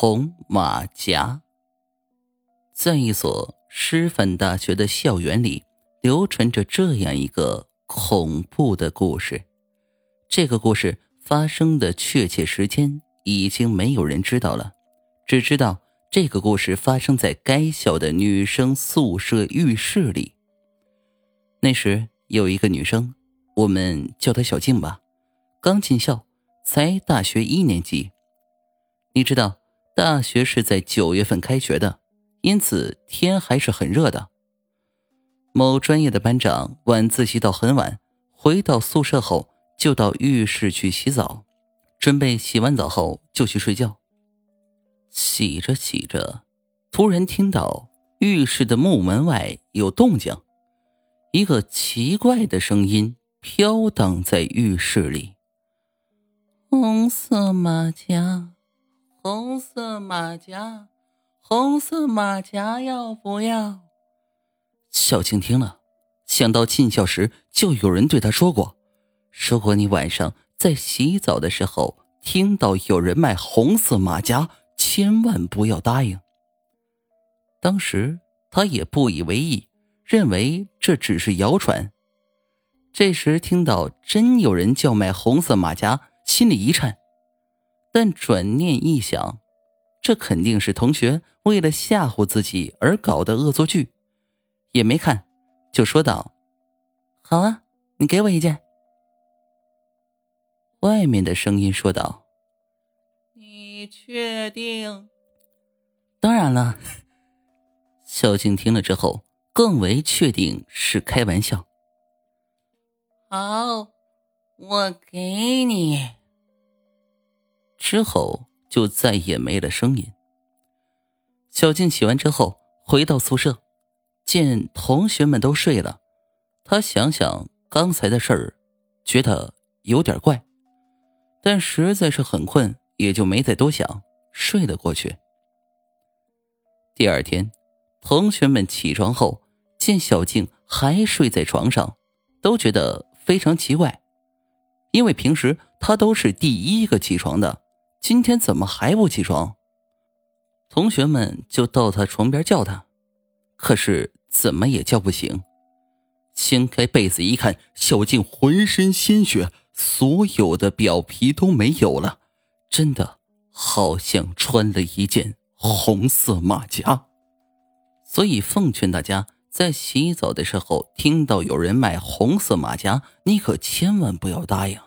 红马甲。在一所师范大学的校园里，流传着这样一个恐怖的故事。这个故事发生的确切时间已经没有人知道了，只知道这个故事发生在该校的女生宿舍浴室里。那时有一个女生，我们叫她小静吧，刚进校，才大学一年级。你知道，大学是在九月份开学的，因此天还是很热的。某专业的班长晚自习到很晚，回到宿舍后就到浴室去洗澡，准备洗完澡后就去睡觉。洗着洗着，突然听到浴室的木门外有动静，一个奇怪的声音飘荡在浴室里：“红色马甲。”红色马甲，红色马甲要不要？小静听了，想到进校时就有人对她说过：“如果你晚上在洗澡的时候听到有人卖红色马甲，千万不要答应。”当时她也不以为意，认为这只是谣传。这时听到真有人叫卖红色马甲，心里一颤。但转念一想，这肯定是同学为了吓唬自己而搞的恶作剧，也没看，就说道：“好啊，你给我一件。”外面的声音说道：“你确定？”当然了。小静听了之后，更为确定是开玩笑。好，我给你。之后就再也没了声音。小静洗完之后回到宿舍，见同学们都睡了，她想想刚才的事儿，觉得有点怪，但实在是很困，也就没再多想，睡了过去。第二天，同学们起床后见小静还睡在床上，都觉得非常奇怪，因为平时她都是第一个起床的。今天怎么还不起床？同学们就到他床边叫他，可是怎么也叫不醒。掀开被子一看，小静浑身鲜血，所有的表皮都没有了，真的好像穿了一件红色马甲。所以奉劝大家，在洗澡的时候听到有人卖红色马甲，你可千万不要答应。